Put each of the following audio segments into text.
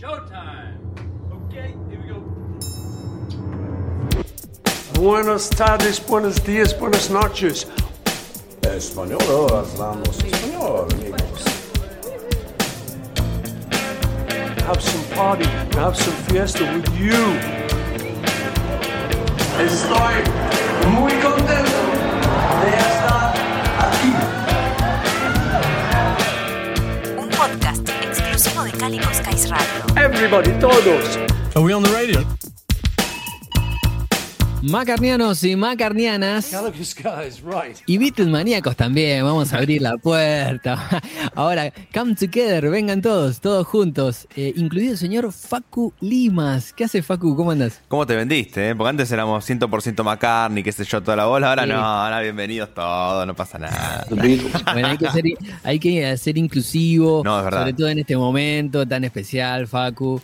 Showtime. Okay, here we go. Buenas tardes, buenos días, buenas noches. Español, hablamos español, amigos. Have some party, have some fiesta with you. Estoy muy contento de exclusivo de Calico Radio. Everybody, todos. Are we on the radio? Macarnianos y macarnianas. Y Beatlemaníacos también, vamos a abrir la puerta. Ahora, come together, vengan todos, todos juntos, eh, incluido el señor Facu Limas. ¿Qué hace Facu? ¿Cómo andas? ¿Cómo te vendiste? eh? Porque antes éramos 100% McCartney, qué sé yo, toda la bola. Ahora Sí. no, ahora bienvenidos todos, no pasa nada. Beatles. Bueno, hay que ser, hay que ser inclusivo, No, es verdad. sobre todo en este momento tan especial, Facu.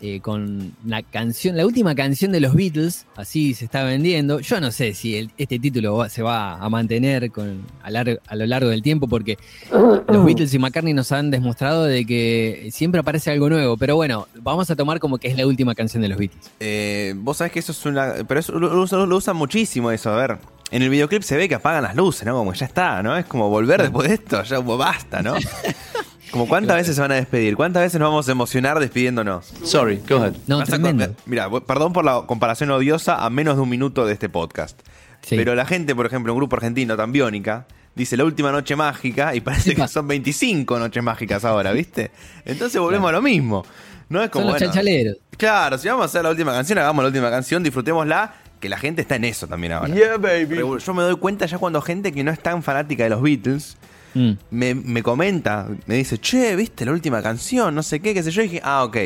Eh, con la canción, la última canción de los Beatles, así se está vendiendo. Yo no sé si el- este título va- se va a mantener con, a, lar- a lo largo del tiempo, porque los Beatles y McCartney nos han demostrado de que siempre aparece algo nuevo. Pero bueno, vamos a tomar como que es la última canción de los Beatles. Eh, Vos sabés que eso es una. Pero eso, lo, lo- lo usan muchísimo eso. A ver, en el videoclip se ve que apagan las luces, ¿no? Como ya está, ¿no? Es como volver después de esto, ya basta, ¿no? Como cuántas veces se van a despedir, cuántas veces nos vamos a emocionar despidiéndonos. Sorry, go ahead. No, Vas a tremendo. con- Mira, perdón por la comparación odiosa a menos de un minuto de este podcast. Sí. Pero la gente, por ejemplo, un grupo argentino tan biónica, dice la última noche mágica y parece que Epa. son 25 noches mágicas ahora, ¿viste? Entonces volvemos a lo mismo. No es como. Son los bueno, chanchaleros. Claro, si vamos a hacer la última canción, hagamos la última canción, disfrutémosla, que la gente está en eso también ahora. Yeah, baby. Pero Yo me doy cuenta ya cuando gente que no es tan fanática de los Beatles Mm. me, me comenta, me dice, che, ¿viste la última canción? No sé qué, qué sé yo. Y dije, ah, ok.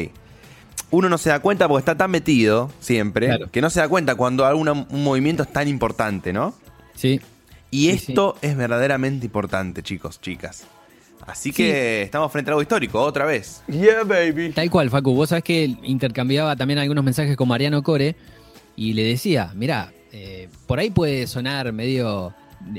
Uno no se da cuenta porque está tan metido siempre Claro. que no se da cuenta cuando alguna- un movimiento es tan importante, ¿no? Sí. Y Sí, esto es verdaderamente importante, chicos, chicas. Así que estamos frente a algo histórico, otra vez. Yeah, baby. Tal cual, Facu. Vos sabés que intercambiaba también algunos mensajes con Mariano Core y le decía, mirá, eh, por ahí puede sonar medio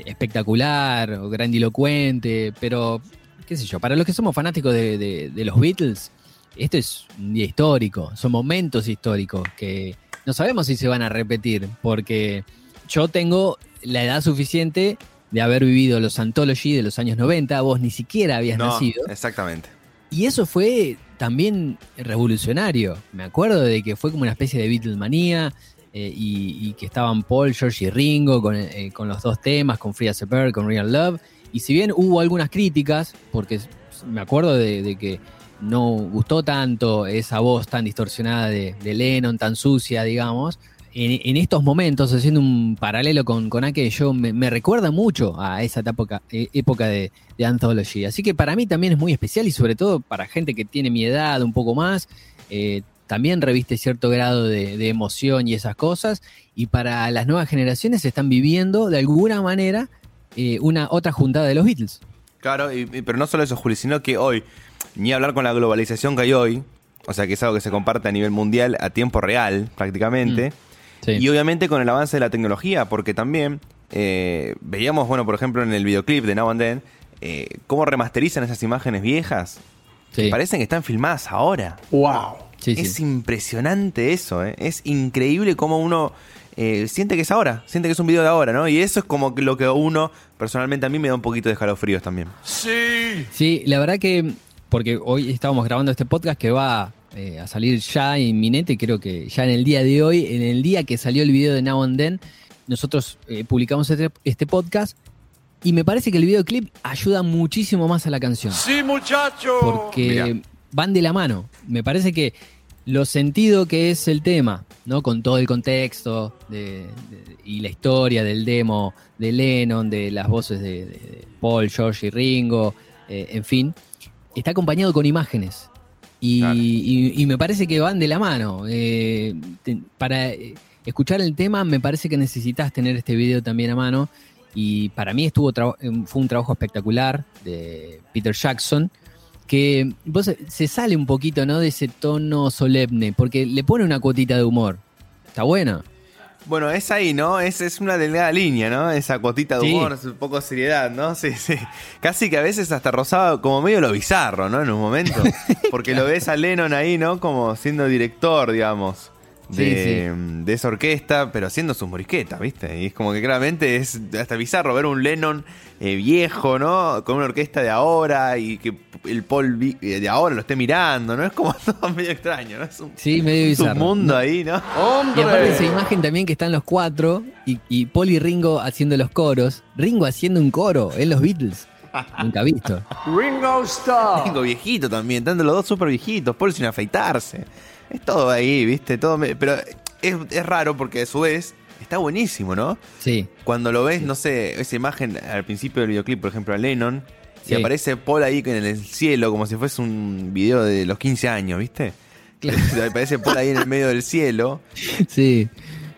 espectacular o grandilocuente, pero qué sé yo, para los que somos fanáticos de, de- de los Beatles, esto es un día histórico, son momentos históricos que no sabemos si se van a repetir, porque yo tengo la edad suficiente de haber vivido los Anthology de los años 90, vos ni siquiera habías No, nacido. exactamente. Y eso fue también revolucionario. Me acuerdo de que fue como una especie de Beatlemanía eh, y, que estaban Paul, George y Ringo con, eh, con los dos temas, con Free as a Bird, con Real Love. Y si bien hubo algunas críticas, porque me acuerdo de, que no gustó tanto esa voz tan distorsionada de, Lennon, tan sucia, digamos, en, estos momentos, haciendo un paralelo con, con aquello, me, me recuerda mucho a esa época, eh, época de, de Anthology. Así que para mí también es muy especial y sobre todo para gente que tiene mi edad, un poco más, eh, también reviste cierto grado de, de emoción y esas cosas. Y para las nuevas generaciones están viviendo de alguna manera eh, una otra juntada de los Beatles. Claro, y- y- pero no solo eso, Juli, sino que hoy, ni hablar con la globalización que hay hoy, o sea que es algo que se comparte a nivel mundial a tiempo real, prácticamente, Sí. y obviamente con el avance de la tecnología, porque también eh, veíamos, bueno, por ejemplo, en el videoclip de Now and Then, eh, cómo remasterizan esas imágenes viejas. Sí. Parecen que están filmadas ahora. Wow. Sí, sí. Es impresionante eso, ¿eh? Es increíble cómo uno eh, siente que es ahora, siente que es un video de ahora, ¿no? Y eso es como lo que uno, personalmente a mí me da un poquito de escalofríos también. Sí. Sí, la verdad que, porque hoy estábamos grabando este podcast que va eh, a salir ya inminente, creo que ya en el día de hoy, en el día que salió el video de Now and Then, nosotros eh, publicamos este, este podcast y me parece que el videoclip ayuda muchísimo más a la canción. Sí, muchacho. porque Mirá. van de la mano. Me parece que lo sentido que es el tema, ¿no? Con todo el contexto de- de- y la historia del demo de Lennon, de las voces de, de Paul, George y Ringo, eh, en fin, está acompañado con imágenes. Y, Claro. y- y me parece que van de la mano. Eh, te- para eh, escuchar el tema, me parece que necesitas tener este video también a mano. Y para mí estuvo fue un trabajo espectacular de Peter Jackson que vos, se sale un poquito ¿no? de ese tono solemne, porque le pone una cuotita de humor. Está bueno. Bueno, es ahí, ¿no? Es, es una delgada línea, ¿no? Esa cuotita de Sí. humor, un poco de seriedad, ¿no? Sí, sí. Casi que a veces hasta rozaba como medio lo bizarro, ¿no? En un momento. Porque lo ves a Lennon ahí, ¿no? Como siendo director, digamos. De, de esa orquesta, pero haciendo sus morisquetas, ¿viste? Y es como que claramente es hasta bizarro ver un Lennon eh, viejo, ¿no? Con una orquesta de ahora y que el Paul vi- eh, de ahora lo esté mirando, ¿no? Es como todo medio extraño, ¿no? Es un, Sí, medio es un bizarro. mundo ahí, ¿no? Y aparte esa imagen también que están los cuatro y, y Paul y Ringo haciendo los coros. Ringo haciendo un coro en los Beatles. Nunca visto. Ringo Starr. Tengo viejito también, tanto los dos súper viejitos, Paul sin afeitarse. Es todo ahí, ¿viste? Todo me- Pero es, es raro porque a su vez está buenísimo, ¿no? Sí. Cuando lo ves, no sé, esa imagen al principio del videoclip, por ejemplo, a Lennon, Sí. y aparece Paul ahí en el cielo como si fuese un video de los 15 años, ¿viste? Claro. aparece Paul ahí en el medio del cielo. Sí.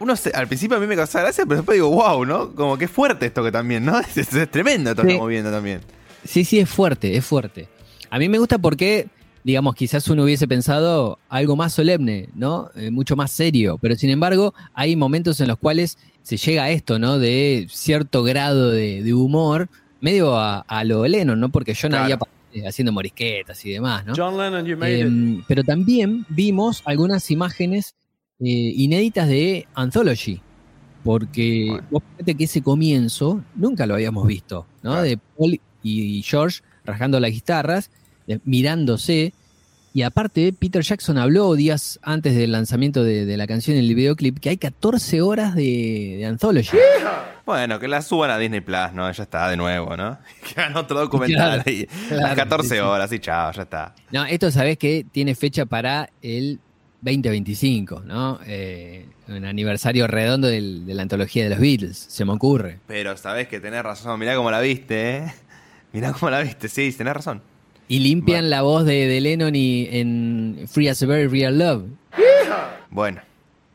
Uno se- al principio a mí me causaba gracia, pero después digo, wow, ¿no? Como que fuerte esto que también, ¿no? Es, es tremendo esto que estamos viendo también. Sí, sí, es fuerte, es fuerte. A mí me gusta porque, digamos, quizás uno hubiese pensado algo más solemne, ¿no? Eh, mucho más serio. Pero sin embargo, hay momentos en los cuales se llega a esto, ¿no? De cierto grado de, de humor, medio a, a lo Lennon, ¿no? Porque John Claro. había pasado haciendo morisquetas y demás, ¿no? John Lennon, you made it. Em, pero también vimos algunas imágenes eh, inéditas de Anthology. Porque Bueno. vos fíjate que ese comienzo nunca lo habíamos visto, ¿no? Claro. De Paul y George rasgando las guitarras, mirándose. Y aparte, Peter Jackson habló días antes del lanzamiento de, de la canción en el videoclip que hay 14 horas de, de Anthology. Bueno, que la suban a Disney Plus, ¿no? Ya está, de nuevo, ¿no? Que hagan otro documental Claro, ahí. claro, Las 14 sí, sí. horas y chao, ya está. No, esto sabés que tiene fecha para el 2025, ¿no? Eh, un aniversario redondo del- de la antología de los Beatles, se me ocurre. Pero sabés que tenés razón, mirá cómo la viste, ¿eh? Mirá cómo la viste, sí, tenés razón. Y limpian la voz de, de Lennon y en Free as a Bird, Real Love. Bueno,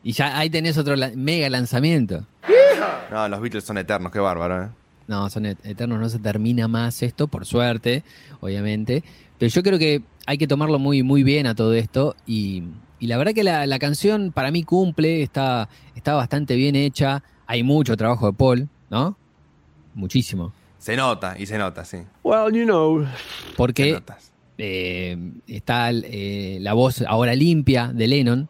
Y ya ahí tenés otro la- mega lanzamiento. no, los Beatles son eternos, qué bárbaro, ¿eh? No, son et- eternos, no se termina más esto, por suerte, obviamente. Pero yo creo que hay que tomarlo muy, muy bien a todo esto. Y, y la verdad que la, la canción para mí cumple, está, está bastante bien hecha. Hay mucho trabajo de Paul, ¿no? Muchísimo. Se nota, y se nota, sí. Well, you know, Porque eh, está eh, la voz ahora limpia de Lennon,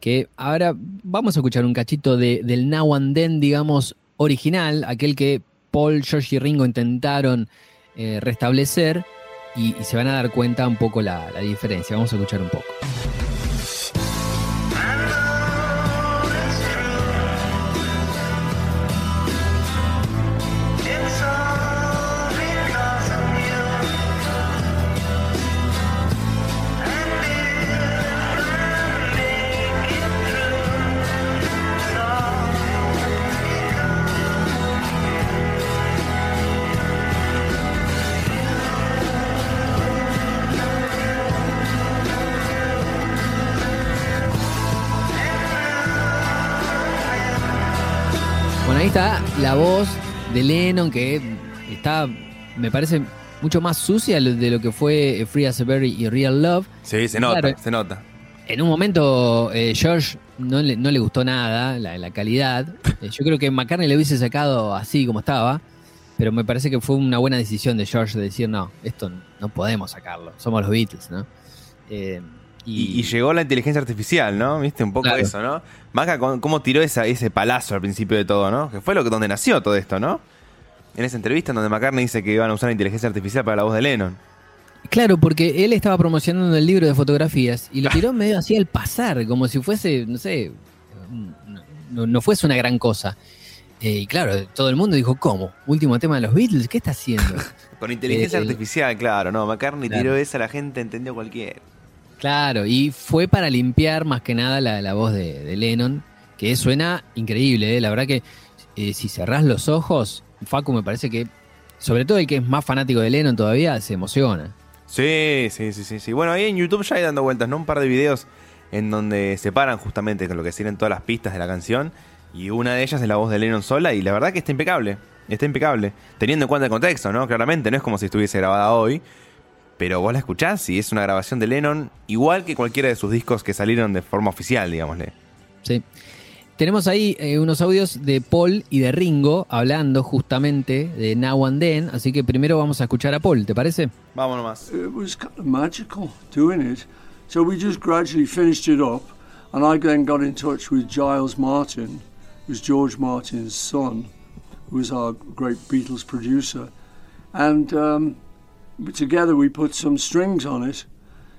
que ahora vamos a escuchar un cachito de, del Now and Then, digamos, original, aquel que Paul, George y Ringo intentaron eh, restablecer y, y se van a dar cuenta un poco la, la diferencia. Vamos a escuchar un poco. Lennon que está, me parece, mucho más sucia de lo que fue Free as a Bird y Real Love. Sí, se nota, Claro. se nota. En un momento, eh, George no le, no le gustó nada la, la calidad. Eh, yo creo que McCartney le hubiese sacado así como estaba, pero me parece que fue una buena decisión de George de decir, no, esto no podemos sacarlo, somos los Beatles, ¿no? Eh, Y, y llegó la inteligencia artificial, ¿no? Viste un poco Claro. eso, ¿no? Maca, cómo tiró esa, ese palazo al principio de todo, ¿no? Que fue lo que donde nació todo esto, ¿no? En esa entrevista en donde McCartney dice que iban a usar inteligencia artificial para la voz de Lennon. Claro, porque él estaba promocionando el libro de fotografías y lo tiró medio así al pasar, como si fuese, no sé, no, no fuese una gran cosa. Eh, y claro, todo el mundo dijo, ¿cómo? Último tema de los Beatles, ¿qué está haciendo? Con inteligencia Eh, artificial, claro, no. McCartney Claro. tiró esa, la gente entendió cualquiera. Claro, y fue para limpiar más que nada la, la voz de, de Lennon, que suena increíble, ¿eh? la verdad que eh, si cerrás los ojos, Facu me parece que, sobre todo el que es más fanático de Lennon todavía, se emociona. Sí, sí, sí, sí, sí. Bueno, ahí en YouTube ya hay dando vueltas, ¿no? Un par de videos en donde separan justamente con lo que serían todas las pistas de la canción. Y una de ellas es la voz de Lennon sola. Y la verdad que está impecable. Está impecable. Teniendo en cuenta el contexto, ¿no? Claramente, no es como si estuviese grabada hoy. Pero vos la escuchás y es una grabación de Lennon igual que cualquiera de sus discos que salieron de forma oficial, digámosle. Sí. Tenemos ahí eh, unos audios de Paul y de Ringo hablando justamente de Now and Then, así que primero vamos a escuchar a Paul, ¿te parece? Vamos nomás. It was kind of magical doing it. So we just gradually finished it up, and I then got in touch with Giles Martin, who's George Martin's son, who was our great Beatles producer, and um, together we put some strings on it.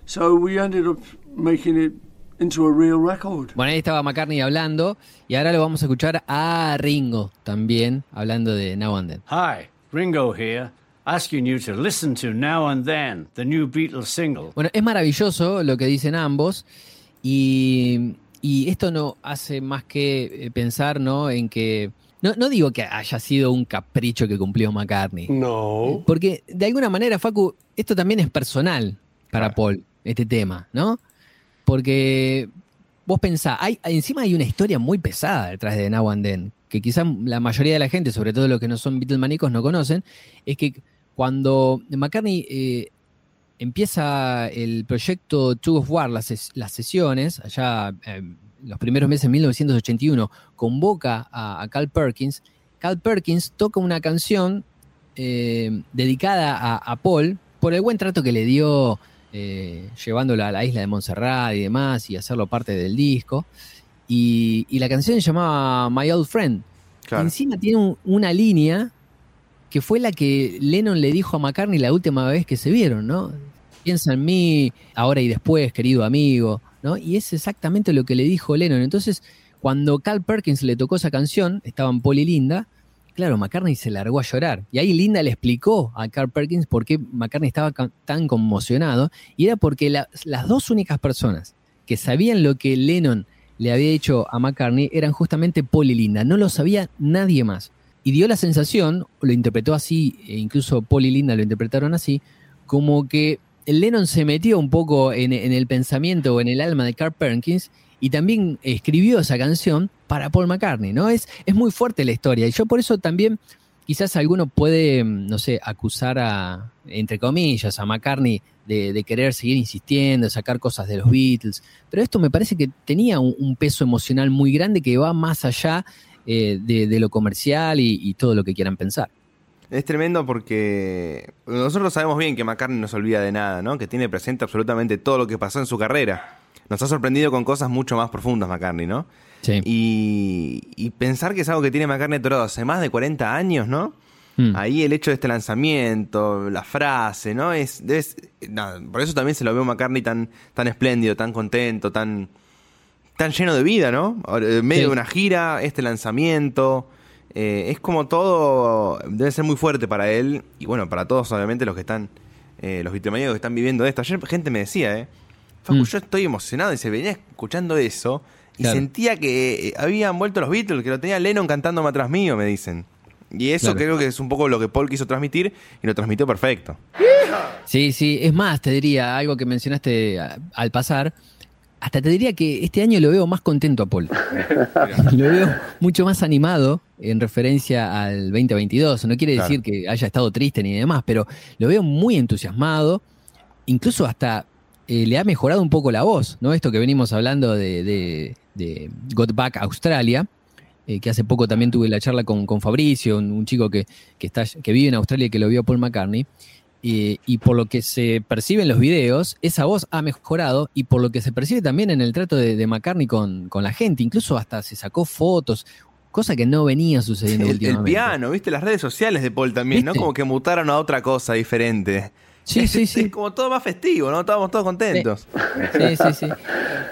So we ended up making it into a real record. Bueno, ahí estaba McCartney hablando y ahora lo vamos a escuchar a Ringo también hablando de Now and Then. Hi, Ringo here, asking you to listen to Now and Then, the new Beatles single. Bueno, es maravilloso lo que dicen ambos y, y esto no hace más que eh, pensar ¿no? en que... No, no digo que haya sido un capricho que cumplió McCartney. No. Porque de alguna manera, Facu, esto también es personal para Paul, este tema, ¿no? Porque vos pensás, hay, encima hay una historia muy pesada detrás de Now and Then, que quizás la mayoría de la gente, sobre todo los que no son Beatlemanicos, no conocen, es que cuando McCartney eh, empieza el proyecto Two of War, las, ses- las sesiones, allá eh, los primeros meses de 1981, convoca a, a Carl Perkins, Carl Perkins toca una canción eh, dedicada a Paul por el buen trato que le dio eh, llevándolo a la isla de Montserrat y demás y hacerlo parte del disco. Y, y la canción se llamaba My Old Friend. Claro. encima tiene un- una línea que fue la que Lennon le dijo a McCartney la última vez que se vieron, ¿no? Piensa en mí, ahora y después, querido amigo, ¿no? Y es exactamente lo que le dijo Lennon. Entonces, cuando Carl Perkins le tocó esa canción, estaban Paul y Linda, claro, McCartney se largó a llorar. Y ahí Linda le explicó a Carl Perkins por qué McCartney estaba tan conmocionado, y era porque la- las dos únicas personas que sabían lo que Lennon le había dicho a McCartney eran justamente Paul y Linda, no lo sabía nadie más. Y dio la sensación, lo interpretó así, e incluso Paul y Linda lo interpretaron así, como que Lennon se metió un poco en, en el pensamiento o en el alma de Carl Perkins y también escribió esa canción para Paul McCartney, ¿no? Es, es muy fuerte la historia y yo por eso también quizás alguno puede, mm, no sé, acusar a, entre comillas, a McCartney de, querer seguir insistiendo, sacar cosas de los Beatles, pero esto me parece que tenía un, peso emocional muy grande que va más allá eh, de, de lo comercial y, y todo lo que quieran pensar. Es tremendo porque nosotros sabemos bien que McCartney no se olvida de nada, ¿no? Que tiene presente absolutamente todo lo que pasó en su carrera. Nos ha sorprendido con cosas mucho más profundas McCartney, ¿no? Sí. Y, y pensar que es algo que tiene McCartney atorado hace más de 40 años, ¿no? Mm. Ahí el hecho de este lanzamiento, la frase, ¿no? Es, por eso también se lo veo a McCartney tan, tan espléndido, tan contento, tan, tan lleno de vida, ¿no? En medio Sí. de una gira, este lanzamiento. eh, es como todo. Debe ser muy fuerte para él. Y bueno, para todos, obviamente, los que están. eh, los vitremaníacos que están viviendo esto. Ayer gente me decía, ¿eh? Facu, Mm. yo estoy emocionado y se venía escuchando eso. Y Claro. sentía que eh, habían vuelto los Beatles, que lo tenía Lennon cantándome atrás mío, me dicen. Y eso Claro. creo que es un poco lo que Paul quiso transmitir y lo transmitió perfecto. Sí, sí, es más, te diría algo que mencionaste al pasar. Hasta te diría que este año lo veo más contento a Paul. lo veo mucho más animado en referencia al 2022. No quiere decir que haya estado triste ni demás, pero lo veo muy entusiasmado. Incluso hasta eh, le ha mejorado un poco la voz, ¿no? Esto que venimos hablando de, de, de Got Back Australia, eh, que hace poco también tuve la charla con, con Fabricio, un, un chico que, que, está, que vive en Australia y que lo vio a Paul McCartney. Eh, y por lo que se percibe en los videos, esa voz ha mejorado y por lo que se percibe también en el trato de, de McCartney con, con la gente, incluso hasta se sacó fotos, cosa que no venía sucediendo El, el últimamente. piano, ¿viste? Las redes sociales de Paul también, ¿no? Como que mutaron a otra cosa diferente. Sí, sí, sí. Es como todo más festivo, ¿no? Estábamos todos contentos. Sí, sí, sí.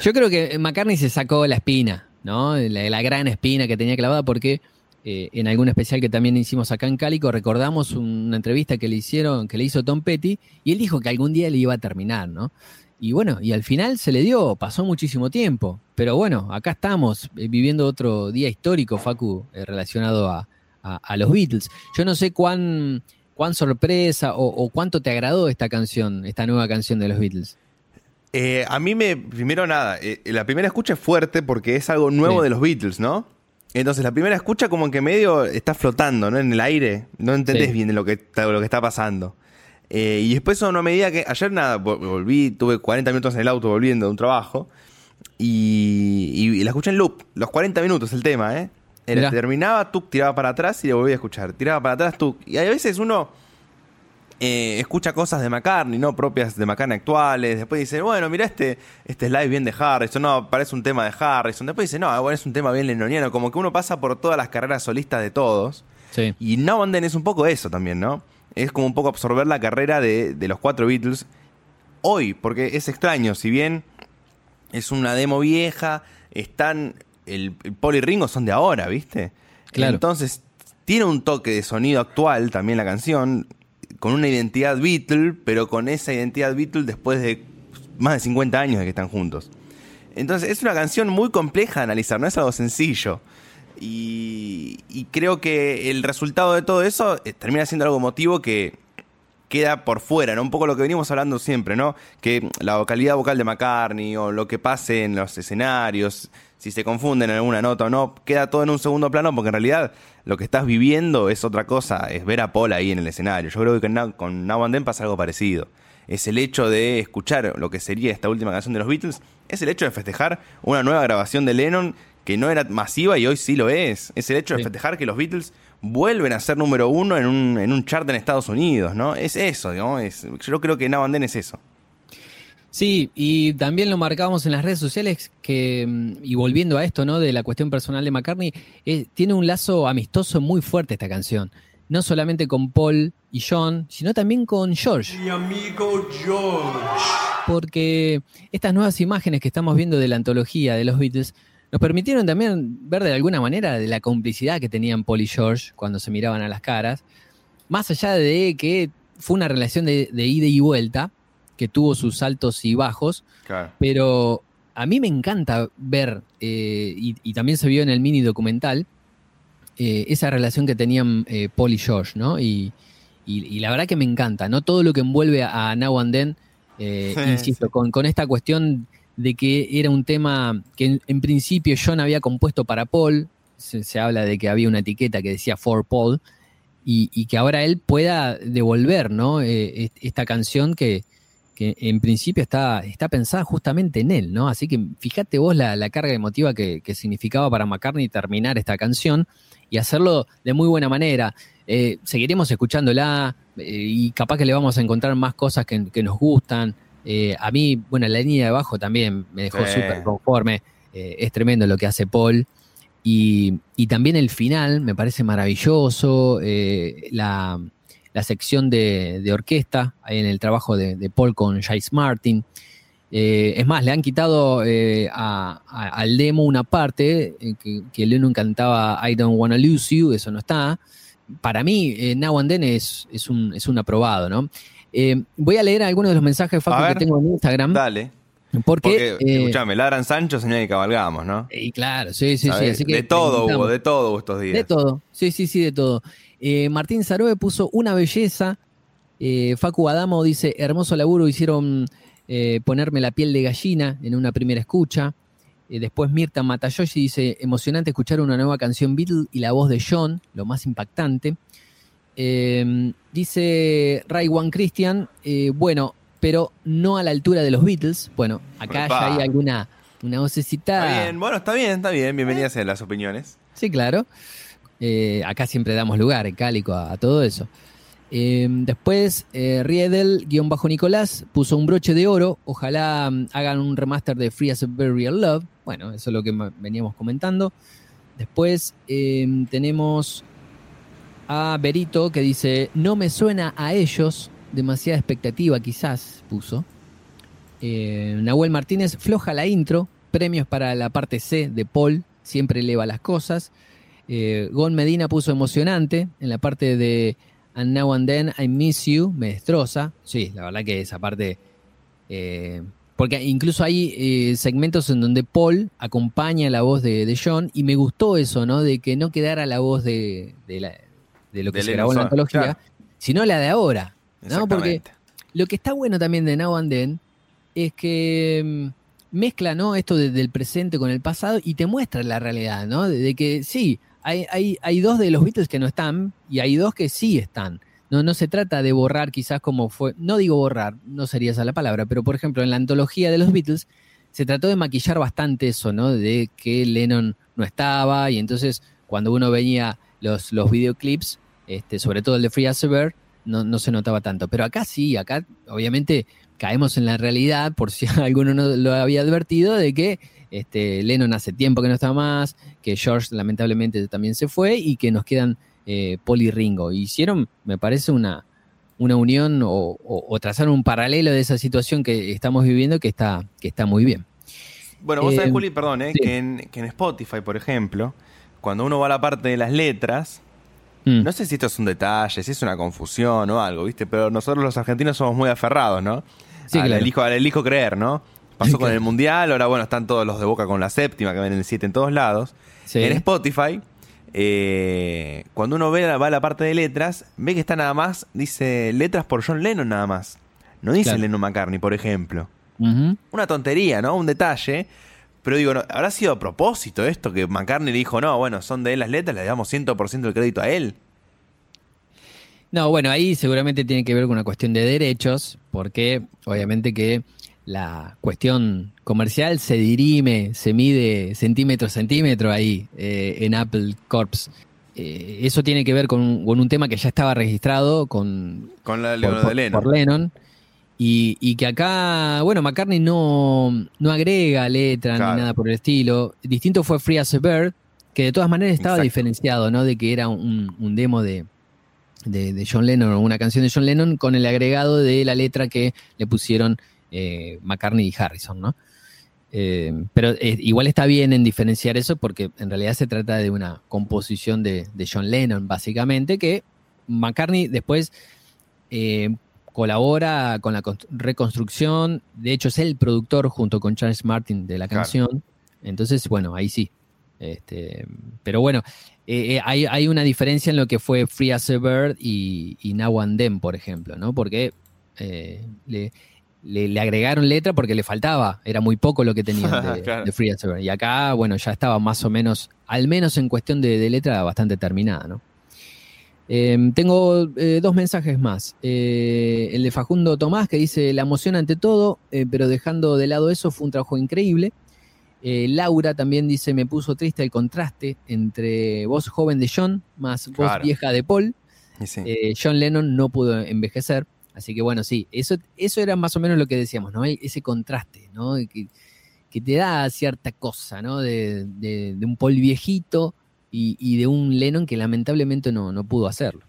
Yo creo que McCartney se sacó la espina, ¿no? La, la gran espina que tenía clavada porque eh, en algún especial que también hicimos acá en Cálico recordamos una entrevista que le hicieron, que le hizo Tom Petty y él dijo que algún día le iba a terminar, ¿no? Y bueno, y al final se le dio, pasó muchísimo tiempo. Pero bueno, acá estamos eh, viviendo otro día histórico, Facu, eh, relacionado a, a- a los Beatles. Yo no sé cuán, cuán sorpresa o, o cuánto te agradó esta canción, esta nueva canción de los Beatles. Eh, a mí me, primero nada, eh, la primera escucha es fuerte porque es algo nuevo Sí. de los Beatles, ¿no? Entonces la primera escucha como que medio está flotando, ¿no? En el aire, no entendés Sí. bien lo que, está- lo que está pasando. Eh, y después a una medida que, ayer nada, vol- volví, tuve 40 minutos en el auto volviendo de un trabajo, Y, y- y la escuché en loop, los 40 minutos el tema, ¿eh? Era, Mirá. terminaba, tú tiraba para atrás y le volvía a escuchar. Tiraba para atrás, tú. Y a veces uno eh, escucha cosas de McCartney, ¿no? Propias de McCartney actuales. Después dice, bueno, mira este, este slide bien de Harrison. No, parece un tema de Harrison. Después dice, no, bueno, es un tema bien lenoniano. Como que uno pasa por todas las carreras solistas de todos. Sí. Y Now and Then es un poco eso también, ¿no? Es como un poco absorber la carrera de, de los cuatro Beatles hoy, porque es extraño, si bien es una demo vieja, están. El, el Paul y Ringo son de ahora, ¿viste? Claro. Entonces, tiene un toque de sonido actual también la canción, con una identidad Beatle, pero con esa identidad Beatle después de más de 50 años de que están juntos. Entonces, es una canción muy compleja de analizar, no es algo sencillo. Y, y creo que el resultado de todo eso eh, termina siendo algo emotivo que queda por fuera, ¿no? Un poco lo que venimos hablando siempre, ¿no? Que la vocalidad vocal de McCartney o lo que pase en los escenarios, si se confunden en alguna nota o no, queda todo en un segundo plano porque en realidad lo que estás viviendo es otra cosa, es ver a Paul ahí en el escenario. Yo creo que con Now, con Now and Then pasa algo parecido. Es el hecho de escuchar lo que sería esta última canción de los Beatles, es el hecho de festejar una nueva grabación de Lennon que no era masiva y hoy sí lo es. Es el hecho de Sí. festejar que los Beatles vuelven a ser número uno en un, en un chart en Estados Unidos, ¿no? Es eso, digamos. Es, yo creo que Now and Then es eso. Sí, y también lo marcábamos en las redes sociales que, mm, y volviendo a esto, ¿no? De la cuestión personal de McCartney, eh, tiene un lazo amistoso muy fuerte esta canción. No solamente con Paul y John, sino también con George. Mi amigo George. porque estas nuevas imágenes que estamos viendo de la antología de los Beatles nos permitieron también ver de alguna manera de la complicidad que tenían Paul y George cuando se miraban a las caras, más allá de que fue una relación de, de ida y vuelta, que tuvo sus altos y bajos, Claro. pero a mí me encanta ver, eh, y, y también se vio en el mini documental, eh, esa relación que tenían eh, Paul y George, ¿no? Y, y- y la verdad que me encanta, ¿no? Todo lo que envuelve a, Now and Then, eh, Sí, insisto, Con, con esta cuestión de que era un tema que en, en principio John había compuesto para Paul, se, habla de que había una etiqueta que decía For Paul, y, que ahora él pueda devolver, ¿no? Eh, est- esta canción que, que en principio está, está pensada justamente en él, ¿no? Así que fíjate vos la, la carga emotiva que, que significaba para McCartney terminar esta canción y hacerlo de muy buena manera. Eh, seguiremos escuchándola eh, y capaz que le vamos a encontrar más cosas que nos gustan. Eh, a mí, bueno, la línea de abajo también me dejó Sí. súper conforme. Eh, es tremendo lo que hace Paul. Y, y también el final me parece maravilloso. eh, la, la sección de, de orquesta en el trabajo de, de Paul con Jace Martin. Es más, le han quitado a- a- al demo una parte que, que Lennon cantaba I Don't Wanna Lose You, eso no está. Para mí, eh, Now and Then es, es, un, es un aprobado, ¿no? Eh, voy a leer algunos de los mensajes Facu, que tengo en Instagram. Dale. Porque, Porque, eh, escuchame, ladran Sancho, señal que cabalgamos, ¿no? y claro, sí, sí, sí. ¿Sabés? Así que de todo hubo, de todo hubo estos días. De todo, sí, sí, sí, de todo. Eh, Martín Saroe puso una belleza. Eh, Facu Adamo dice, hermoso laburo, hicieron eh, ponerme la piel de gallina en una primera escucha. Después Mirta Matayoshi dice, emocionante escuchar una nueva canción Beatle y la voz de John, lo más impactante. Eh, dice Ray One Christian, eh, bueno, pero no a la altura de los Beatles. Bueno, acá ya hay alguna una vocecita. Está bien, bueno, está bien, está bien. Bienvenidas a las opiniones. Sí, claro. Eh, acá siempre damos lugar en Cálico a, a todo eso. Eh, después, eh, Riedel, guion bajo Nicolás, puso un broche de oro. Ojalá mm, hagan un remaster de Free as a Real Love. Bueno, eso es lo que veníamos comentando. Después eh, tenemos a Berito que dice: No me suena a ellos. Demasiada expectativa, quizás, puso. Eh, Nahuel Martínez, floja la intro. Premios para la parte C de Paul. Siempre eleva las cosas. Eh, Gon Medina puso emocionante en la parte de And Now and Then I Miss You, me destroza. Sí, la verdad que esa parte. eh, porque incluso hay eh, segmentos en donde Paul acompaña la voz de, John y me gustó eso, ¿no? De que no quedara la voz de, de, la- de lo que De se grabó en la antología, claro. sino la de ahora. ¿no? Porque lo que está bueno también de Now and Then es que mm, mezcla ¿no? esto de- del presente con el pasado y te muestra la realidad, ¿no? De, de que sí, hay, hay, hay dos de los Beatles que no están y hay dos que sí están. No, no se trata de borrar quizás como fue, no digo borrar, no sería esa la palabra, pero por ejemplo en la antología de los Beatles se trató de maquillar bastante eso, ¿no? De que Lennon no estaba y entonces cuando uno veía los, los videoclips, este, sobre todo el de Free As a Bird, no, no se notaba tanto. Pero acá sí, acá obviamente caemos en la realidad, por si alguno no lo había advertido, de que este, Lennon hace tiempo que no está más, que George lamentablemente también se fue y que nos quedan eh, Paul y Ringo. Hicieron, me parece, una, una unión o, o- o trazaron un paralelo de esa situación que estamos viviendo que está, que está muy bien. Bueno, vos Eh, sabés, Juli, perdón, eh, sí. que, en, que en Spotify, por ejemplo, cuando uno va a la parte de las letras, Mm. no sé si esto es un detalle, si es una confusión o algo, ¿viste? Pero nosotros los argentinos somos muy aferrados, ¿no? Sí, al, claro. elijo, al elijo creer, ¿no? Pasó con el Mundial, ahora bueno, están todos los de Boca con la séptima, que ven el 7 en todos lados. Sí. En Spotify, eh, cuando uno ve, va a la parte de letras, ve que está nada más, dice letras por John Lennon nada más. No dice Claro. Lennon McCartney, por ejemplo. Una tontería, ¿no? Un detalle. Pero digo, ¿no? ¿habrá sido a propósito esto que McCartney dijo, no, bueno, son de él las letras, le damos 100% del crédito a él? No, bueno, ahí seguramente tiene que ver con una cuestión de derechos, porque obviamente que la cuestión comercial se dirime, se mide centímetro a centímetro ahí eh, en Apple Corps. Eh, eso tiene que ver con un, con un tema que ya estaba registrado con, Con la por, Leonor por- de Lennon. por Lennon. Y, y que acá, bueno, McCartney no, no agrega letra Claro. ni nada por el estilo. Distinto fue Free as a Bird, que de todas maneras estaba Exacto. diferenciado, ¿no? De que era un, un demo de, de, de John Lennon o una canción de John Lennon con el agregado de la letra que le pusieron eh, McCartney y Harrison, ¿no? Eh, pero eh, igual está bien en diferenciar eso porque en realidad se trata de una composición de, de John Lennon, básicamente, que McCartney después colabora con la const- reconstrucción. De hecho, es el productor junto con Charles Martin de la Claro. canción. Entonces, bueno, ahí sí. Este, pero bueno, eh, eh, hay, hay una diferencia en lo que fue Free as a Bird y, y Now and Then, por ejemplo, ¿no? Porque eh, le, le- le agregaron letra porque le faltaba, era muy poco lo que tenían de, Claro. de Free as a Bird. Y acá, bueno, ya estaba más o menos, al menos en cuestión de, de letra, bastante terminada, ¿no? Eh, tengo eh, dos mensajes más. Eh, el de Facundo Tomás que dice la emoción ante todo, eh, pero dejando de lado eso fue un trabajo increíble. Laura también dice me puso triste el contraste entre voz joven de John más voz Claro. vieja de Paul. Sí. John Lennon no pudo envejecer. Así que bueno, sí, eso, eso era más o menos lo que decíamos, ¿no? E- Ese contraste, ¿no? Que, que te da cierta cosa, ¿no? De, de- de un Paul viejito y, y de un Lennon que lamentablemente no, no pudo hacerlo.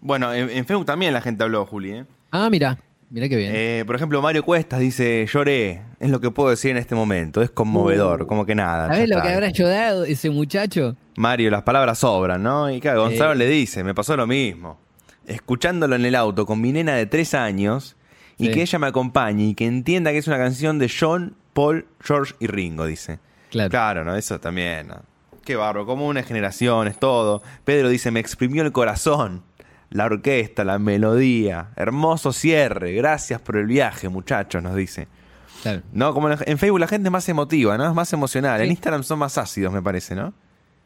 Bueno, en, en Facebook también la gente habló, Juli. ¿eh? Ah, mira, mira qué bien. Eh, por ejemplo, Mario Cuestas dice, lloré, es lo que puedo decir en este momento, es conmovedor, como que nada. ¿Sabes lo que habrá llorado ese muchacho? Mario, las palabras sobran, ¿no? Y claro, Gonzalo Eh. le dice, me pasó lo mismo. Escuchándolo en el auto con mi nena de tres años y Sí. que ella me acompañe y que entienda que es una canción de John, Paul, George y Ringo, dice. Claro. Claro, ¿no? Eso también, ¿no? Qué barro, como una generación, es todo. Pedro dice, me exprimió el corazón. La orquesta, la melodía. Hermoso cierre. Gracias por el viaje, muchachos, nos dice. claro. No, como en Facebook la gente es más emotiva, ¿no? Es más emocional. En. Instagram son más ácidos, me parece, ¿no?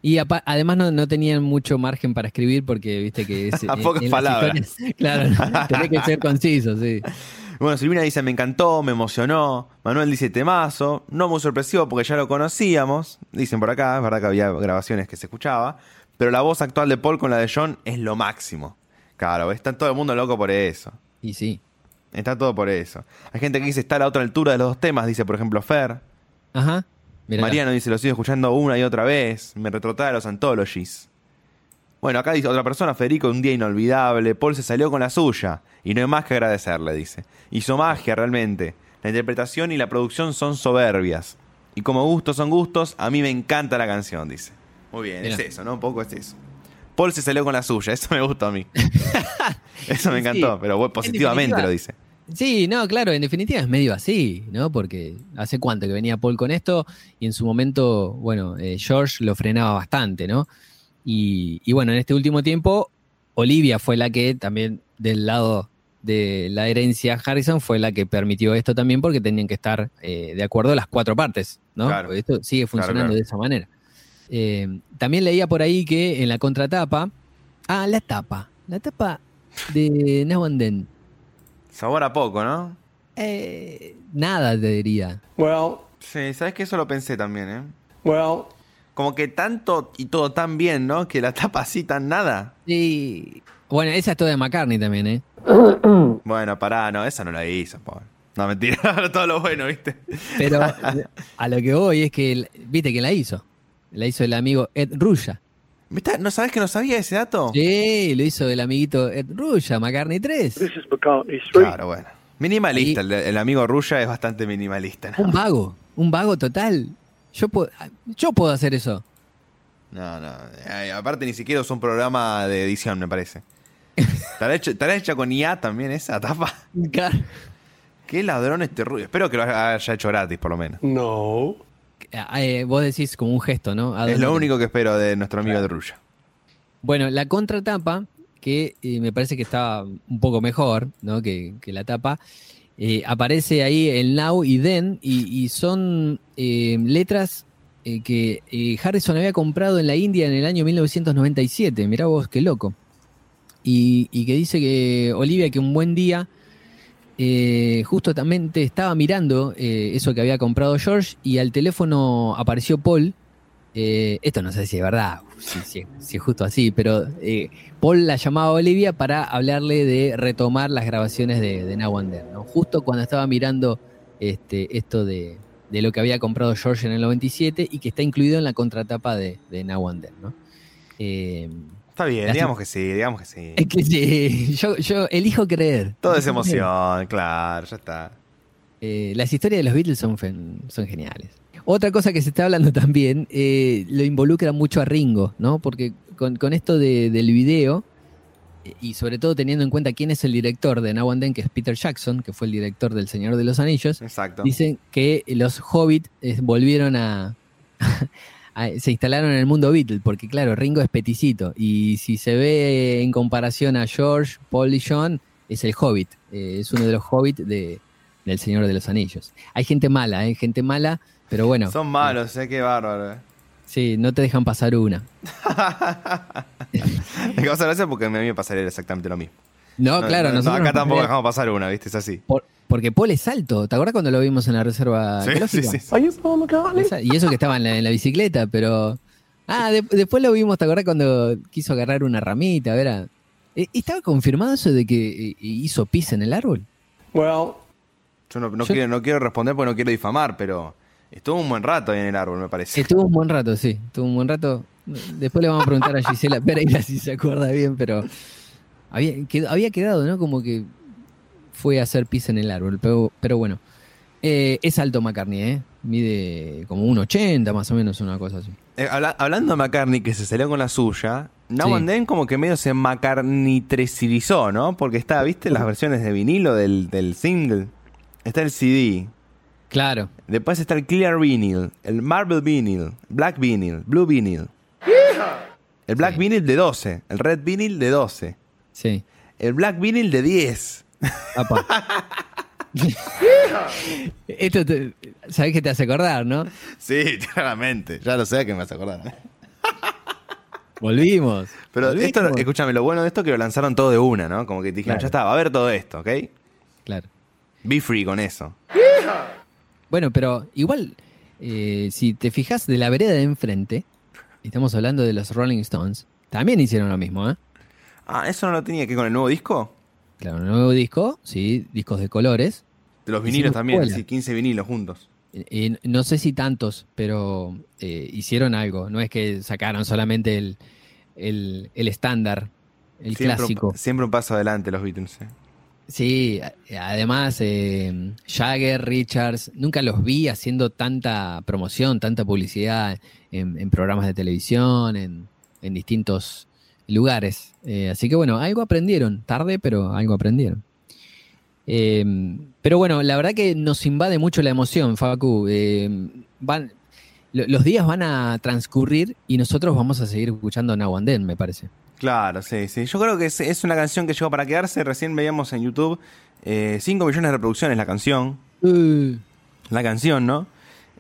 Y además no, no tenían mucho margen para escribir porque viste que es, A pocas palabras. claro, tenés que ser conciso, sí. Bueno, Silvina dice, me encantó, me emocionó. Manuel dice, temazo. No muy sorpresivo porque ya lo conocíamos. Dicen por acá, es verdad que había grabaciones que se escuchaba. Pero la voz actual de Paul con la de John es lo máximo. Claro, está todo el mundo loco por eso. Y sí. Está todo por eso. Hay gente que dice, está a la otra altura de los dos temas, dice por ejemplo Fer. Ajá. Mirá. Mariano dice, lo sigo escuchando una y otra vez. Me retrotrae a los anthologies. Bueno, acá dice otra persona, Federico, un día inolvidable. Paul se salió con la suya. Y no hay más que agradecerle, dice. Hizo magia realmente. La interpretación y la producción son soberbias. Y como gustos son gustos, a mí me encanta la canción, dice. Muy bien, es eso, ¿no? Un poco es eso. Paul se salió con la suya, eso me gusta a mí. eso me Sí. encantó, pero positivamente lo dice. Sí, no, claro, en definitiva es medio así, ¿no? Porque hace cuánto que venía Paul con esto y en su momento, bueno, eh, George lo frenaba bastante, ¿no? Y, y bueno, en este último tiempo, Olivia fue la que también del lado de la herencia Harrison fue la que permitió esto también porque tenían que estar eh, de acuerdo las cuatro partes, ¿no? Claro. Porque esto sigue funcionando claro. de esa manera. Eh, también leía por ahí que en la contratapa, ah, la tapa, la tapa de Now and Then, Sabor a poco, ¿no? eh, nada te diría. Well, Sí, sabes que eso lo pensé también, ¿eh? Well, Como que tanto y todo tan bien, ¿no? Que la tapa así tan nada. Y bueno, esa es toda de McCartney también, ¿eh? Bueno, pará, no, esa no la hizo, pobre. No, mentira, todo lo bueno, ¿viste? Pero a lo que voy es que, viste que la hizo. La hizo el amigo Ed Rulla. ¿Viste? ¿No sabes que no sabía ese dato? Sí, lo hizo el amiguito Ed Rulla, McCartney 3. this is McCartney. Claro, bueno. Minimalista, el, el amigo Rulla es bastante minimalista. Un vago, un vago total. Yo puedo, yo puedo hacer eso. no, no. Ay, aparte ni siquiera es un programa de edición, me parece. ¿Estará hecho, estará hecha con IA también esa tapa? Claro. Qué ladrón este rubio. Espero que lo haya hecho gratis, por lo menos. No. Eh, vos decís como un gesto, ¿no? ¿A Es lo único que espero de nuestro amigo de Rulla. Bueno, la contratapa, que eh, me parece que está un poco mejor ¿no? que, que la tapa, eh, aparece ahí el now y then, y, son eh, letras eh, que Harrison había comprado en la India en el año 1997. Mirá vos, qué loco. Y, y que dice que Olivia, que un buen día, justamente estaba mirando eso que había comprado George, y al teléfono apareció Paul. Eh, esto no sé si es verdad, si, si- si es justo así, pero eh, Paul la llamaba a Olivia para hablarle de retomar las grabaciones de, de Now and Then, ¿no? Justo cuando estaba mirando este, esto de, de lo que había comprado George en el 97 y que está incluido en la contratapa de, de Now and Then, ¿no? Eh, Está bien, digamos que sí, digamos que sí. es que sí, yo, yo elijo creer. Todo es emoción, claro, ya está. Eh, las historias de los Beatles son geniales. Otra cosa que se está hablando también, eh, lo involucra mucho a Ringo, ¿no? Porque con, con esto de- del video, eh, y sobre todo teniendo en cuenta quién es el director de Now and Then, que es Peter Jackson, que fue el director del Señor de los Anillos, Exacto. dicen que los Hobbit eh, volvieron a, a- se instalaron en el mundo Beatle, porque claro, Ringo es peticito, y si se ve en comparación a George, Paul y John, es el Hobbit, eh, es uno de los Hobbit de, del Señor de los Anillos. Hay gente mala, ¿eh? gente mala, pero bueno, Son malos, eh, qué bárbaro. eh. sí, no te dejan pasar una. Me causa gracia porque a mí me pasaría exactamente lo mismo. No, claro, no, nosotros acá nos tampoco dejamos pasar una, ¿viste? Es así. por- porque Paul es alto, ¿te acuerdas cuando lo vimos en la reserva Sí, sí, sí, sí. Y eso que estaba en la, en la bicicleta, pero. Ah, de- después lo vimos, ¿te acordás cuando quiso agarrar una ramita? Eh, ¿Estaba confirmado eso de que eh, hizo pis en el árbol? Well, Yo no, no Yo- quiero, no quiero responder porque no quiero difamar, pero estuvo un buen rato ahí en el árbol, me parece. Estuvo un buen rato, sí. Estuvo un buen rato. Después le vamos a preguntar a Gisela Pereira si se acuerda bien, pero. Había, quedó- había quedado, ¿no? Como que fue a hacer pis en el árbol, pero, pero bueno. Eh, es alto McCartney, ¿eh? Mide como un 80 más o menos, una cosa así. Eh, habla- hablando de McCartney, que se salió con la suya, Now Sí. and Then como que medio se McCartneytresilizó, ¿no? Porque está, ¿viste? Las versiones de vinilo del, del single. Está el CD. Claro. Después está el Clear Vinyl, el Marble Vinyl, Black Vinyl, Blue Vinyl. El Black Sí. Vinyl de 12, el Red Vinyl de 12, Sí. el Black Vinyl de 10. Apa. Esto, te, ¿sabés qué te hace acordar, no? Sí, claramente. Ya lo sé que me vas a acordar. Volvimos. Pero Volvimos. esto, escúchame, lo bueno de esto es que lo lanzaron todo de una, ¿no? Como que te dijeron, Claro. ya está, va a haber todo esto, ¿ok? Claro. Be free con eso. Bueno, pero igual, eh, si te fijas de la vereda de enfrente, estamos hablando de los Rolling Stones, también hicieron lo mismo, ¿eh? Ah, ¿eso no lo tenía que con el nuevo disco? Claro, un nuevo disco, sí, discos de colores. De los vinilos también, escuela. sí, 15 vinilos juntos. Eh, eh, no sé si tantos, pero eh, hicieron algo. No es que sacaron solamente el, el, el estándar, el siempre, clásico. Un, siempre un paso adelante los Beatles. eh. Sí, a- además eh, Jagger, Richards, nunca los vi haciendo tanta promoción, tanta publicidad en, en programas de televisión, en, distintos lugares. Eh, así que bueno, algo aprendieron, tarde, pero algo aprendieron. Eh, pero bueno, la verdad que nos invade mucho la emoción, Facu. Eh, van, lo- los días van a transcurrir y nosotros vamos a seguir escuchando and Then, me parece. Claro, sí, sí. Yo creo que es, es una canción que llegó para quedarse. Recién veíamos en YouTube 5 millones de reproducciones la canción. La canción, ¿no?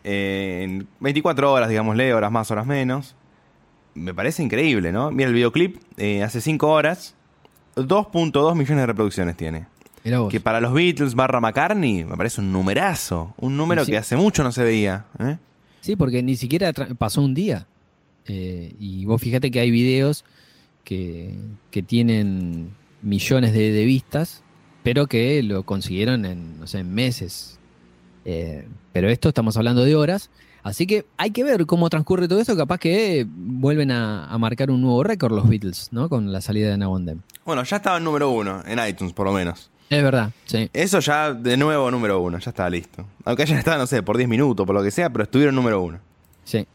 Eh, en 24 horas, digámosle, horas más, horas menos. Me parece increíble, ¿no? Mira el videoclip, eh, hace 5 horas, 2.2 millones de reproducciones tiene. Que para los Beatles barra McCartney me parece un numerazo. Un número Sí. que hace mucho no se veía. ¿eh? Sí, porque ni siquiera pasó un día. Eh, y vos fíjate que hay videos que, que tienen millones de, de vistas, pero que lo consiguieron en, no sé, en meses. Eh, pero esto estamos hablando de horas. Así que hay que ver cómo transcurre todo esto. Capaz que vuelven a, a marcar un nuevo récord los Beatles, ¿no? Con la salida de Then. Bueno, ya estaba en número uno, en iTunes por lo menos. Es verdad, sí. Eso ya de nuevo número uno, ya estaba listo. Aunque hayan estado, no sé, por 10 minutos, por lo que sea, pero estuvieron número uno. Sí.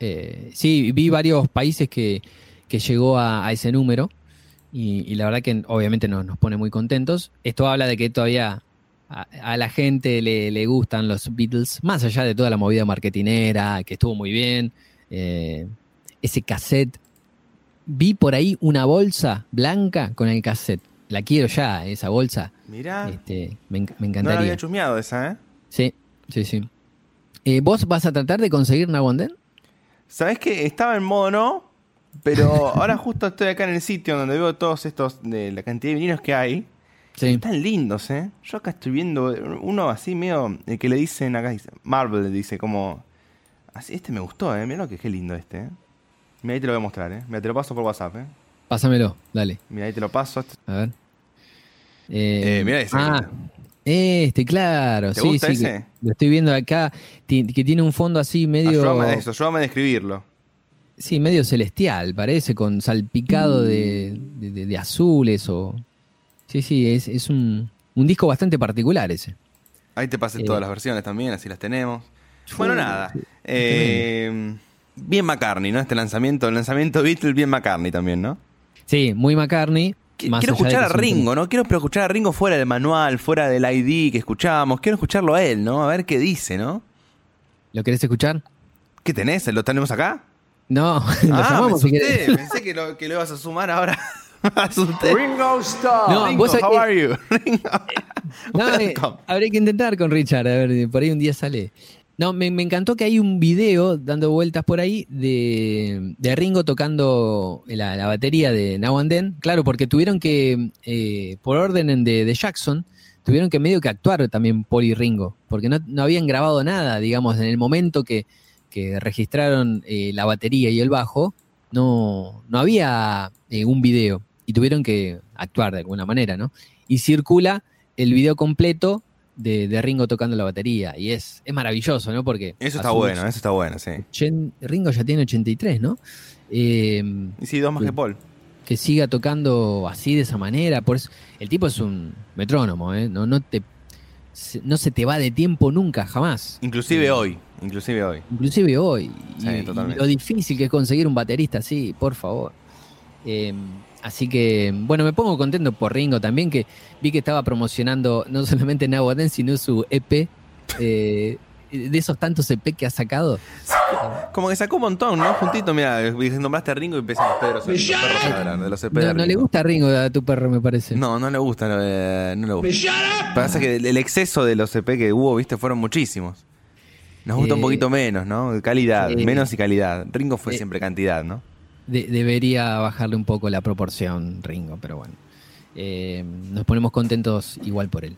Eh, sí, vi varios países que, que llegó a, a ese número y, y la verdad que obviamente nos, nos pone muy contentos. Esto habla de que todavía a, a la gente le, le gustan los Beatles, más allá de toda la movida marketinera, que estuvo muy bien. eh, ese cassette. Vi por ahí una bolsa blanca con el cassette. La quiero ya, esa bolsa. Mirá, Este, me, enc- me no la encantaría. había chusmeado esa, ¿eh? sí, sí, sí. Eh, ¿Vos vas a tratar de conseguir and Then? ¿Sabés que Estaba en modo no, pero ahora justo estoy acá en el sitio donde veo todos estos, de la cantidad de vinilos que hay. Sí. Están lindos, ¿eh? Yo acá estoy viendo uno así medio, el que le dicen acá, dice, Marvel, dice como... Así, este me gustó, ¿eh? Mira lo que qué lindo este, ¿eh? Mira, ahí te lo voy a mostrar, ¿eh? Mira, te lo paso por WhatsApp, ¿eh? Pásamelo, dale. Mira, ahí te lo paso. A ver. Eh, Eh, mirá ese. Ah, este, claro. ¿Te sí, gusta sí. ese? Lo estoy viendo acá. Que tiene un fondo así medio. Ayúdame a eso, ayúdame a describirlo. Sí, medio celestial, parece, con salpicado de, de- de- de azules o. Sí, sí, es, es un, un disco bastante particular ese. Ahí te pasé Eh. todas las versiones también, así las tenemos. Bueno, nada. Eh, bien McCartney, ¿no? Este lanzamiento, el lanzamiento Beatles, bien McCartney también, ¿no? Sí, muy McCartney. Quiero escuchar a Ringo, ¿no? Quiero escuchar a Ringo fuera del manual, fuera del ID que escuchábamos. Quiero escucharlo a él, ¿no? A ver qué dice, ¿no? ¿Lo querés escuchar? ¿Qué tenés? ¿Lo tenemos acá? No, lo ah, llamamos me si asusté. querés. Pensé que lo, que lo ibas a sumar ahora. Ringo Starr. No, Ringo, vos how que- are you? Ringo. No, eh, que intentar con Richard, a ver, por ahí un día sale. No, me, me encantó que hay un video dando vueltas por ahí de, de Ringo tocando la, la batería de Now and Then. Claro, porque tuvieron que, eh, por orden de, de Jackson, tuvieron que medio que actuar también Paul y Ringo, porque no, no habían grabado nada, digamos, en el momento que, que registraron eh, la batería y el bajo, no, no había eh, un video y tuvieron que actuar de alguna manera, ¿no? Y circula el video completo de, de Ringo tocando la batería y es, es maravilloso, ¿no? Porque Eso está bueno, eso está bueno, sí. ochen- Ringo ya tiene 83, ¿no? Eh, Y sí, dos más que Paul. que siga tocando así de esa manera, por eso, el tipo es un metrónomo, ¿eh? No, no, te, no se te va de tiempo nunca, jamás. Inclusive hoy, inclusive hoy. Inclusive hoy. Sí, y, lo difícil que es conseguir un baterista así, por favor. Eh, así que, bueno, me pongo contento por Ringo también, que vi que estaba promocionando no solamente Then, sino su EP. eh, de esos tantos EP que ha sacado. Como que sacó un montón, ¿no? Juntito, mira, nombraste a Ringo y empezamos Pedro sobre los perros de los EP de No, no le Ringo. gusta a Ringo a tu perro, me parece. No, no le gusta, no, eh, no le gusta. Pasa que el el exceso de los EP que hubo, viste, fueron muchísimos. Nos gusta un Eh, poquito menos, ¿no? Calidad, eh, menos y calidad. Ringo fue eh, siempre cantidad, ¿no? De- debería bajarle un poco la proporción, Ringo, pero bueno. Eh, nos ponemos contentos igual por él.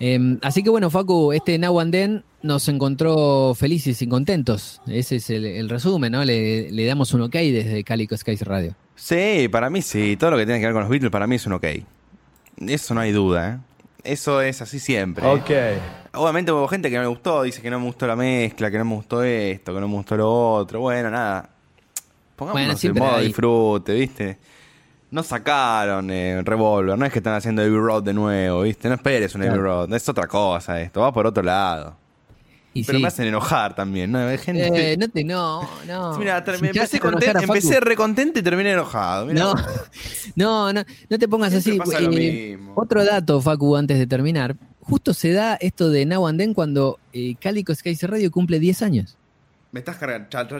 Eh, así que bueno, Facu, este Now and Then nos encontró felices y contentos. Ese es el, el resumen, ¿no? Le, le damos un ok desde Calico Skies Radio. Sí, para mí sí. Todo lo que tiene que ver con los Beatles para mí es un ok. Eso no hay duda, ¿eh? Eso es así siempre. Ok. Obviamente hubo gente que no le gustó, dice que no me gustó la mezcla, que no me gustó esto, que no me gustó lo otro. Bueno, nada. Pongámonos Bueno, en siempre modo hay- disfrute, ¿viste? No sacaron eh, Revolver, no es que están haciendo Abbey Road de nuevo, ¿viste? No esperes un Claro. Road, es otra cosa esto, va por otro lado. Y Pero sí, me hacen enojar también, ¿no? Hay gente... eh, no te, no, no. Mira, Si me empecé, empecé recontento y terminé enojado. mirá. No, no, no, no te pongas Siempre así. lo Eh, otro dato, Facu, antes de terminar. Justo se da esto de Now and Then cuando eh, Calico Skies Radio cumple 10 años. Me estás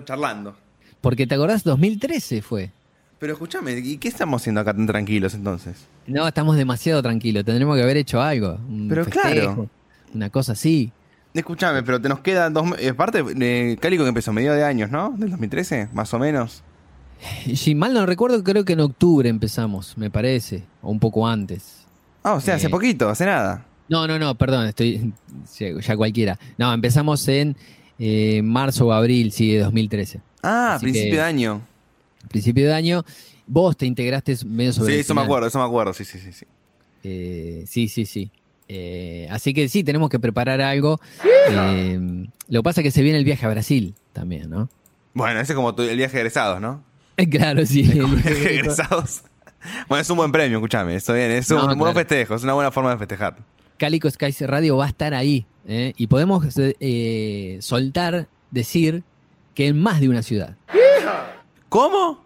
charlando. Porque te acordás, 2013 fue. Pero escúchame, ¿y qué estamos haciendo acá tan tranquilos entonces? No, estamos demasiado tranquilos. Tendremos que haber hecho algo. un Pero festejo, claro. Una cosa así. Escúchame, pero te nos quedan dos... me- eh, Aparte, eh, Cálico que empezó medio de años, ¿no? Del 2013, más o menos. Si mal no recuerdo, creo que en octubre empezamos, me parece. O un poco antes. Ah, o sea, hace Eh, poquito, hace nada. No, no, no, perdón, estoy ya ya cualquiera. No, empezamos en eh, marzo o abril, sí, de 2013. Ah, Así principio que- de año. Principio de año. Vos te integraste medio sobre Sí, el eso me acuerdo, eso me acuerdo, sí, sí, sí. sí. Eh, sí, sí, sí. Eh, así que sí, tenemos que preparar algo. Eh, lo que pasa es que se viene el viaje a Brasil también, ¿no? Bueno, ese es como tu- el viaje de egresados, ¿no? Claro, sí. El el- viaje de egresados. Bueno, es un buen premio, escúchame. Eso bien, es un No, buen claro. festejo, es una buena forma de festejar. Calico Skies Radio va a estar ahí. ¿eh? Y podemos soltar, decir que en más de una ciudad. ¿Cómo?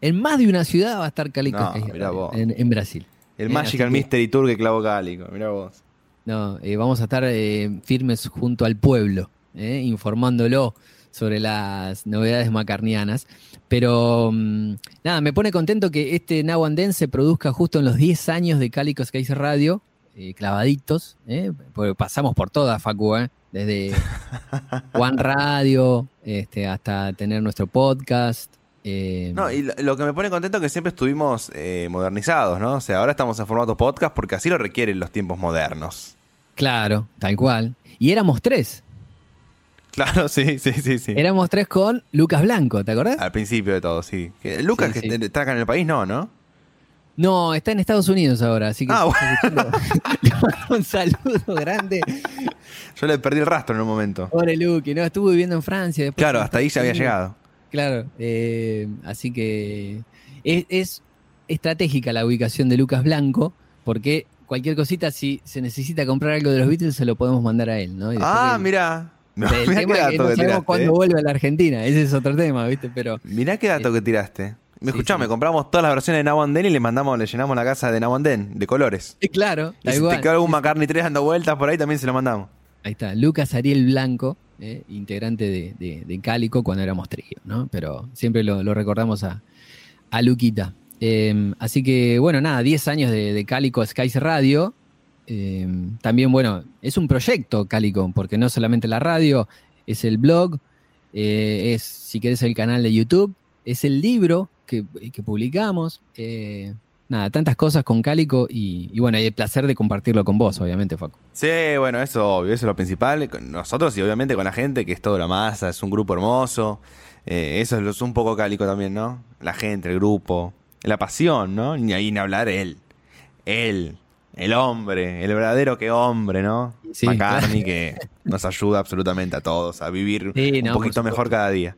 En más de una ciudad va a estar Calico No, mirá vos. en, en Brasil. El Eh, Magical Mystery Tour que clavó Cálico, mira vos. No, eh, vamos a estar eh, firmes junto al pueblo, eh, informándolo sobre las novedades macarnianas. Pero mm, nada, me pone contento que este Now and Then se produzca justo en los 10 años de Cálico Skies Radio, eh, clavaditos, eh, porque pasamos por todas, Facu, eh, desde One Radio este, hasta tener nuestro podcast. Eh, No, y lo, que me pone contento es que siempre estuvimos eh, modernizados, ¿no? O sea, ahora estamos en formato podcast porque así lo requieren los tiempos modernos. Claro, tal cual. Y éramos tres. Claro, sí, sí, sí, sí. Éramos tres con Lucas Blanco, ¿te acordás? Al principio de todo, sí. Lucas, Sí, que sí. está acá en el país, no, ¿no? No, está en Estados Unidos ahora, así que Ah, escuchando, le mando un saludo grande. Yo le perdí el rastro en un momento. Pobre Luke, ¿no? Estuvo viviendo en Francia. después Claro, hasta ahí ya había llegado. Claro, eh, así que es, es estratégica la ubicación de Lucas Blanco, porque cualquier cosita, si se necesita comprar algo de los Beatles, se lo podemos mandar a él, ¿no? Ah, mira. No, el mirá tema qué es que dato no que sabemos tiraste. cuándo eh. vuelve a la Argentina, ese es otro tema, ¿viste? Pero Mirá qué dato que tiraste. Me Sí, escuchame, sí. compramos todas las versiones de Now and Then y le mandamos, le llenamos la casa de Now and Then, de colores. eh, claro, Y si cual. te quedó algún McCartney 3 dando vueltas por ahí, también se lo mandamos. Ahí está, Lucas Ariel Blanco, eh, integrante de, de- Cálico cuando éramos trío, ¿no? Pero siempre lo, recordamos a, Luquita. Eh, así que, bueno, nada, 10 años de, de Cálico Skies Radio. Eh, también, bueno, es un proyecto Cálico, porque no solamente la radio, es el blog, eh, es, si querés, el canal de YouTube, es el libro que, que publicamos. Nada, tantas cosas con Cálico y, y bueno, y el placer de compartirlo con vos, obviamente, Facu. Sí, bueno, eso obvio, eso es lo principal. Nosotros y obviamente con la gente, que es toda la masa, es un grupo hermoso. Eh, eso es lo- es un poco cálico también, ¿no? La gente, el grupo, la pasión, ¿no? Ni ahí ni hablar él. Él, el hombre, el verdadero que hombre, ¿no? Sí, McCartney que nos ayuda absolutamente a todos a vivir Sí, un no, poquito mejor cada día.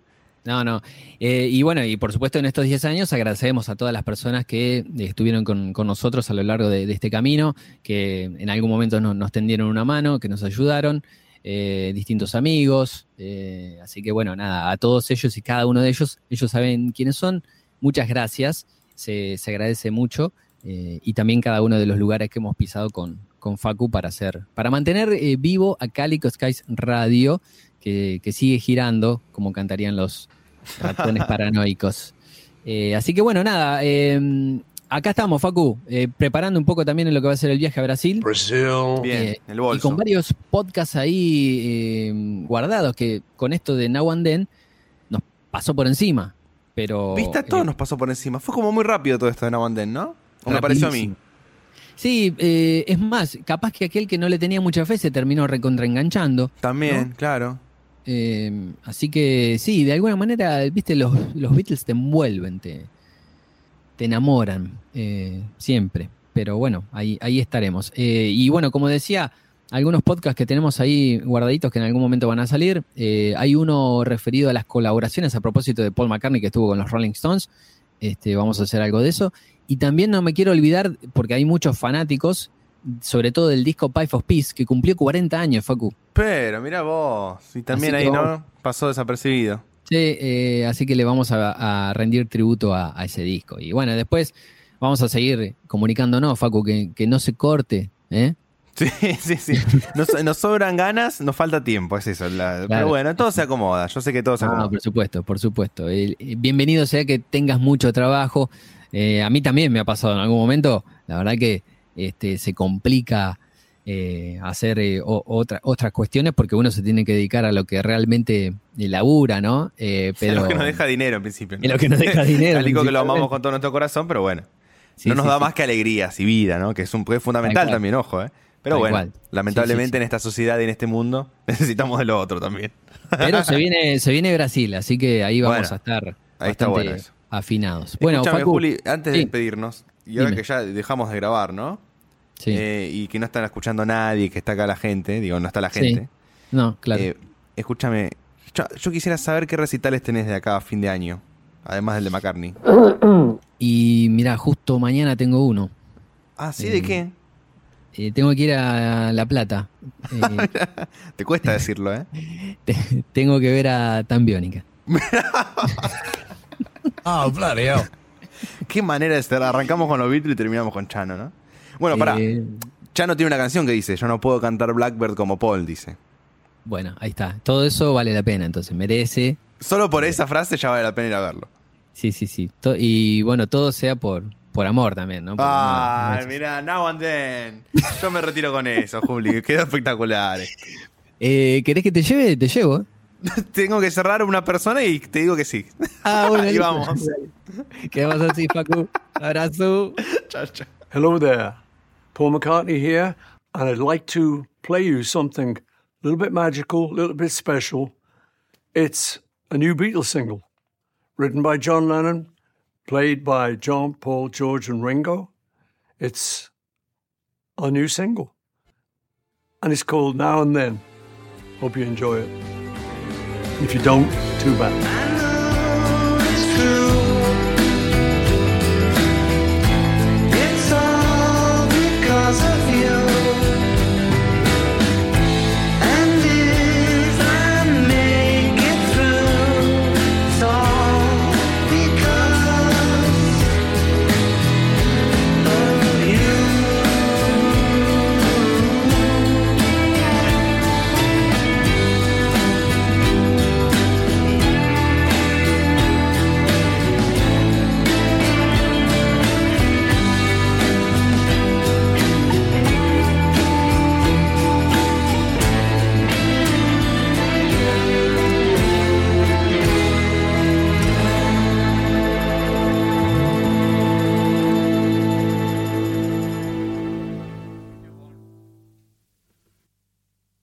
No, no. Eh, y bueno, y por supuesto en estos 10 años agradecemos a todas las personas que eh, estuvieron con, nosotros a lo largo de, este camino, que en algún momento no- nos tendieron una mano, que nos ayudaron, eh, distintos amigos. así que bueno, nada, a todos ellos y cada uno de ellos, ellos saben quiénes son. Muchas gracias, se, se agradece mucho. y también cada uno de los lugares que hemos pisado con, con Facu para hacer, para mantener vivo a Calico Skies Radio, que, que sigue girando, como cantarían los ratones paranoicos. Eh, así que bueno, nada, eh, acá estamos, Facu, eh, preparando un poco también en lo que va a ser el viaje a Brasil. Brasil. Bien, Eh, el Y bolso. con varios podcasts ahí eh, guardados que con esto de Now and Then nos pasó por encima. Pero. Viste, a todos eh, nos pasó por encima. Fue como muy rápido todo esto de Now and Then, ¿no? O me pareció a mí. Sí, eh, es más, capaz que aquel que no le tenía mucha fe se terminó recontraenganchando. También, claro. Eh, así que sí, de alguna manera, viste, los, los Beatles te envuelven, te, te enamoran, eh, siempre. Pero bueno, ahí, ahí estaremos. Eh, y bueno, como decía, algunos podcasts que tenemos ahí guardaditos que en algún momento van a salir. eh, hay uno referido a las colaboraciones a propósito de Paul McCartney que estuvo con los Rolling Stones. Este, vamos a hacer algo de eso. Y también no me quiero olvidar, porque hay muchos fanáticos, sobre todo del disco Pipe of Peace, que cumplió 40 años, Facu. Pero, mira vos. Y también Así ahí, vamos- ¿no? Pasó desapercibido. Sí, eh, así que le vamos a, a rendir tributo a, a ese disco. Y bueno, después vamos a seguir comunicándonos, Facu, que, que no se corte. ¿eh? Sí, sí, sí. Nos, nos sobran ganas, nos falta tiempo, es eso. la- Pero bueno, todo se acomoda. Yo sé que todo se acomoda. por supuesto, por supuesto. El- eh, bienvenido sea que tengas mucho trabajo. Eh, a mí también me ha pasado en algún momento. La verdad que este, se complica eh, hacer eh, o- otra- otras cuestiones porque uno se tiene que dedicar a lo que realmente eh, labura, ¿no? Eh, pero lo que nos deja dinero en principio. ¿no? Es lo que nos deja dinero, Calico que lo amamos con todo nuestro corazón, pero bueno. Sí, no nos sí, da sí. más que alegrías y vida, ¿no? Que es, un, que es fundamental también, ojo, ¿eh? Pero Tal bueno, cual. lamentablemente en esta sociedad y en este mundo necesitamos de lo otro también. Pero se viene, se viene Brasil, así que ahí vamos Bueno, a estar ahí está bueno eso. afinados. Bueno, Facu, Juli, antes de despedirnos, y ahora Dime. que ya dejamos de grabar, ¿no? Sí. Eh, y que no están escuchando nadie, que está acá la gente, digo, no está la Sí, gente. No, claro. Eh, escúchame, yo, yo quisiera saber qué recitales tenés de acá a fin de año, además del de McCartney. y mira, justo mañana tengo uno. Ah, ¿sí? ¿De Eh, qué? Eh, tengo que ir a La Plata. Eh, Te cuesta decirlo, ¿eh? te- tengo que ver a Tambiónica. Oh, bloody hell. Qué manera de estar. Arrancamos con los Beatles y terminamos con Chano, ¿no? Bueno, pará. Eh, Chano tiene una canción que dice: Yo no puedo cantar Blackbird como Paul, dice. bueno, ahí está. Todo eso vale la pena, entonces merece. Solo por esa frase ya vale la pena ir a verlo. Sí, sí, sí. To- y bueno, todo sea por, por amor también, ¿no? No- Ay, no- mira, now and then. Yo me retiro con eso, Juli. Quedó espectacular. Eh, ¿Querés que te lleve? Te llevo. Tengo que cerrar una persona y te digo que sí. Ah, bueno, Ahí listo. vamos. Quedamos así, Facu. Abrazo. Chao, chao. Hello there, Paul McCartney here, and I'd like to play you something a little bit magical, a little bit special. It's a new Beatles single, written by John Lennon, played by John, Paul, George, and Ringo. It's a new single, and it's called Now and Then. Hope you enjoy it. If you don't, too bad.